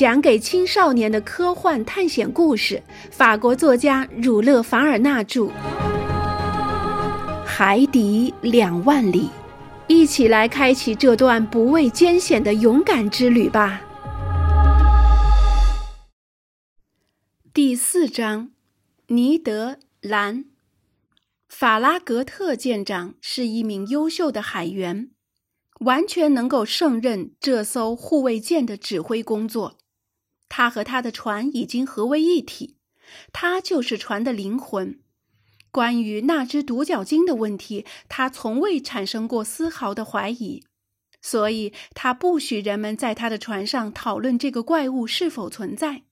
讲给青少年的科幻探险故事，法国作家儒勒·凡尔纳著，《海底两万里》，一起来开启这段不畏艰险的勇敢之旅吧。第四章，尼德兰，法拉格特舰长是一名优秀的海员，完全能够胜任这艘护卫舰的指挥工作。他和他的船已经合为一体，他就是船的灵魂。关于那只独角鲸的问题，他从未产生过丝毫的怀疑，所以他不许人们在他的船上讨论这个怪物是否存在。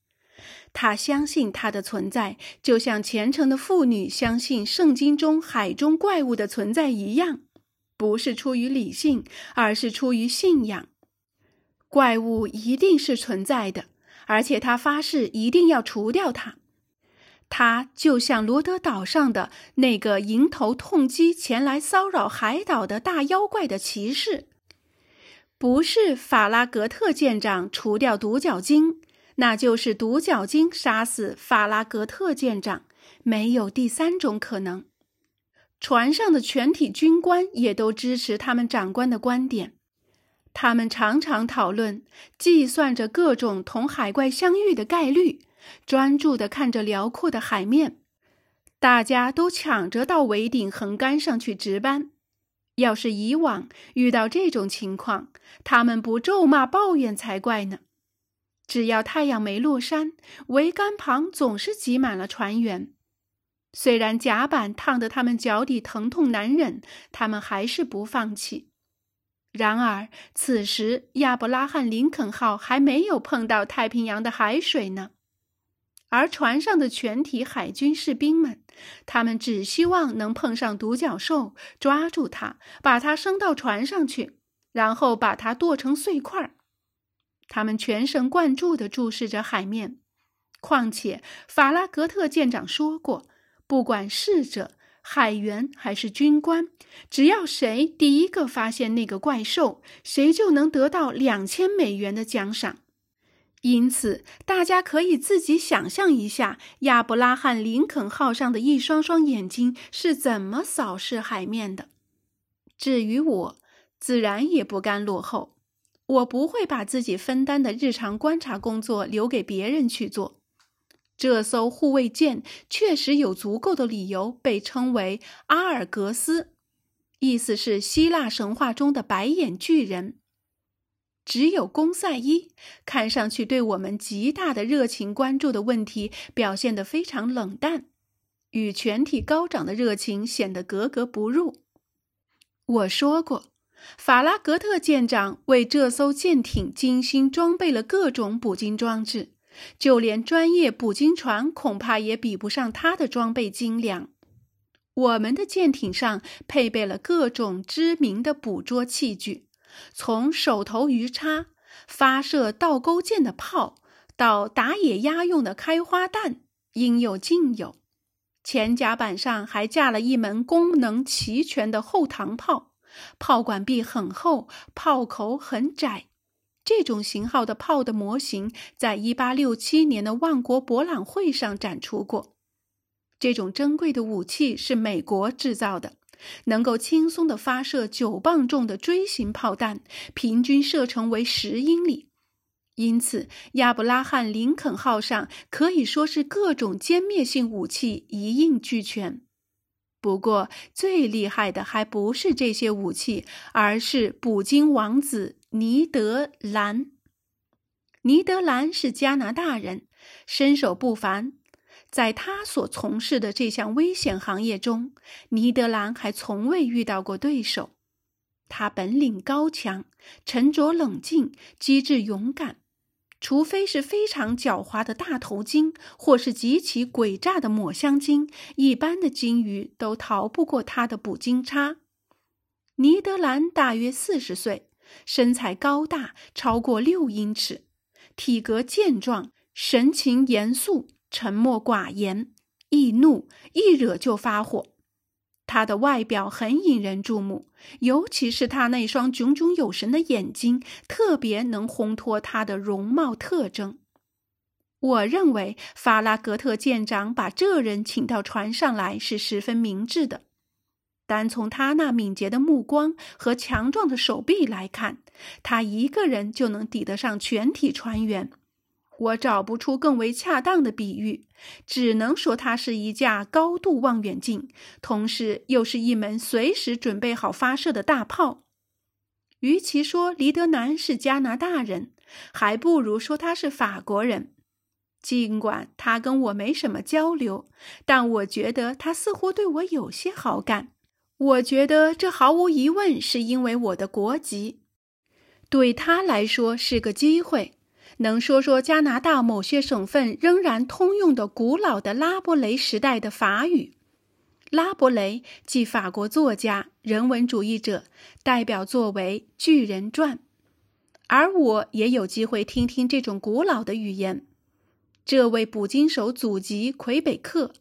他相信它的存在，就像虔诚的妇女相信圣经中海中怪物的存在一样，不是出于理性，而是出于信仰。怪物一定是存在的。而且他发誓一定要除掉它，他就像罗德岛上的那个迎头痛击前来骚扰海岛的大妖怪的骑士。不是法拉格特舰长除掉独角鲸，那就是独角鲸杀死法拉格特舰长，没有第三种可能。船上的全体军官也都支持他们长官的观点。他们常常讨论，计算着各种同海怪相遇的概率，专注地看着辽阔的海面。大家都抢着到桅顶横杆上去值班。要是以往遇到这种情况，他们不咒骂抱怨才怪呢。只要太阳没落山，桅杆旁总是挤满了船员。虽然甲板烫得他们脚底疼痛难忍，他们还是不放弃。然而，此时亚伯拉罕·林肯号还没有碰到太平洋的海水呢。而船上的全体海军士兵们，他们只希望能碰上独角兽，抓住它，把它升到船上去，然后把它剁成碎块。他们全神贯注地注视着海面。况且，法拉格特舰长说过，不管逝者。海员还是军官，只要谁第一个发现那个怪兽，谁就能得到两千美元的奖赏。因此，大家可以自己想象一下，亚伯拉罕·林肯号上的一双双眼睛是怎么扫视海面的。至于我，自然也不甘落后，我不会把自己分担的日常观察工作留给别人去做。这艘护卫舰确实有足够的理由被称为阿尔格斯，意思是希腊神话中的白眼巨人。只有公赛伊看上去对我们极大的热情关注的问题表现得非常冷淡，与全体高涨的热情显得格格不入。我说过，法拉格特舰长为这艘舰艇精心装备了各种捕鲸装置。就连专业捕鲸船恐怕也比不上他的装备精良。我们的舰艇上配备了各种知名的捕捉器具，从手头鱼叉、发射倒钩箭的炮，到打野鸭用的开花弹，应有尽有。前甲板上还架了一门功能齐全的后膛炮，炮管壁很厚，炮口很窄。这种型号的炮的模型在1867年的万国博览会上展出过。这种珍贵的武器是美国制造的，能够轻松地发射九磅重的锥形炮弹，平均射程为十英里。因此，亚伯拉罕·林肯号上可以说是各种歼灭性武器一应俱全。不过，最厉害的还不是这些武器，而是捕鲸王子。尼德兰，尼德兰是加拿大人，身手不凡。在他所从事的这项危险行业中，尼德兰还从未遇到过对手。他本领高强，沉着冷静，机智勇敢。除非是非常狡猾的大头鲸，或是极其诡诈的抹香鲸，一般的鲸鱼都逃不过他的捕鲸叉。尼德兰大约四十岁。身材高大，超过六英尺，体格健壮，神情严肃，沉默寡言，易怒，一惹就发火。他的外表很引人注目，尤其是他那双炯炯有神的眼睛，特别能烘托他的容貌特征。我认为法拉格特舰长把这人请到船上来是十分明智的。单从他那敏捷的目光和强壮的手臂来看，他一个人就能抵得上全体船员。我找不出更为恰当的比喻，只能说它是一架高度望远镜，同时又是一门随时准备好发射的大炮。与其说黎德南是加拿大人，还不如说他是法国人。尽管他跟我没什么交流，但我觉得他似乎对我有些好感。我觉得这毫无疑问是因为我的国籍，对他来说是个机会。能说说加拿大某些省份仍然通用的古老的拉伯雷时代的法语。拉伯雷即法国作家、人文主义者，代表作为《巨人传》，而我也有机会听听这种古老的语言。这位捕鲸手祖籍魁北克，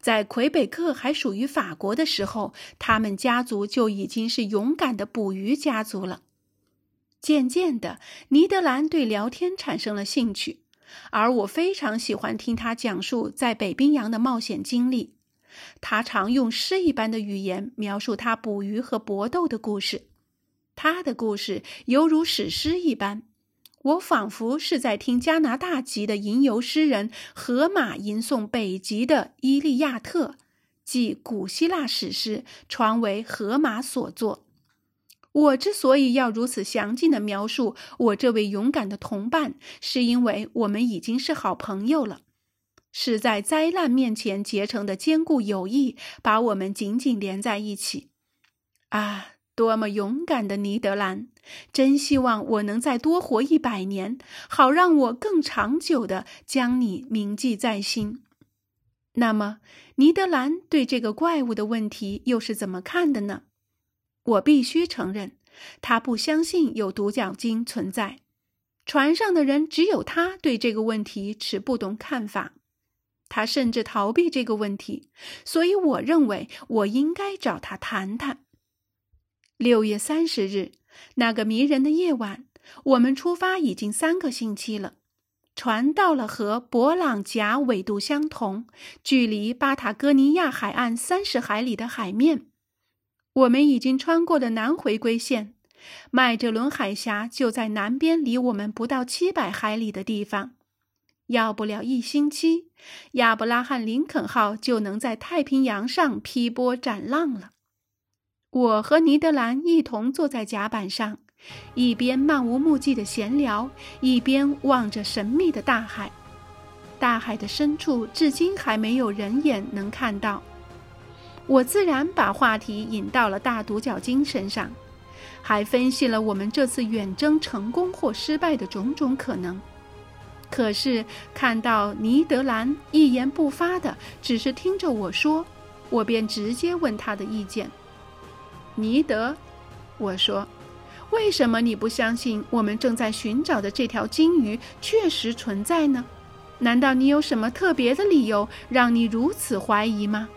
在魁北克还属于法国的时候，他们家族就已经是勇敢的捕鱼家族了。渐渐的，尼德兰对聊天产生了兴趣，而我非常喜欢听他讲述在北冰洋的冒险经历。他常用诗一般的语言描述他捕鱼和搏斗的故事，他的故事犹如史诗一般。我仿佛是在听加拿大籍的吟游诗人荷马吟诵北极的《伊利亚特》，即古希腊史诗，传为荷马所作。我之所以要如此详尽的描述我这位勇敢的同伴，是因为我们已经是好朋友了，是在灾难面前结成的坚固友谊把我们紧紧连在一起。啊，多么勇敢的尼德兰！真希望我能再多活一百年，好让我更长久的将你铭记在心。那么，尼德兰对这个怪物的问题又是怎么看的呢？我必须承认，他不相信有独角鲸存在。船上的人只有他对这个问题持不同看法，他甚至逃避这个问题。所以，我认为我应该找他谈谈。六月三十日，那个迷人的夜晚，我们出发已经三个星期了。船到了和博朗贾纬度相同、距离巴塔哥尼亚海岸三十海里的海面。我们已经穿过了南回归线，麦哲伦海峡就在南边，离我们不到七百海里的地方。要不了一星期，亚伯拉罕·林肯号就能在太平洋上劈波斩浪了。我和尼德兰一同坐在甲板上，一边漫无目的的闲聊，一边望着神秘的大海。大海的深处，至今还没有人眼能看到。我自然把话题引到了大独角鲸身上，还分析了我们这次远征成功或失败的种种可能。可是看到尼德兰一言不发的，只是听着我说，我便直接问他的意见。尼德，我说，为什么你不相信我们正在寻找的这条金鱼确实存在呢？难道你有什么特别的理由让你如此怀疑吗？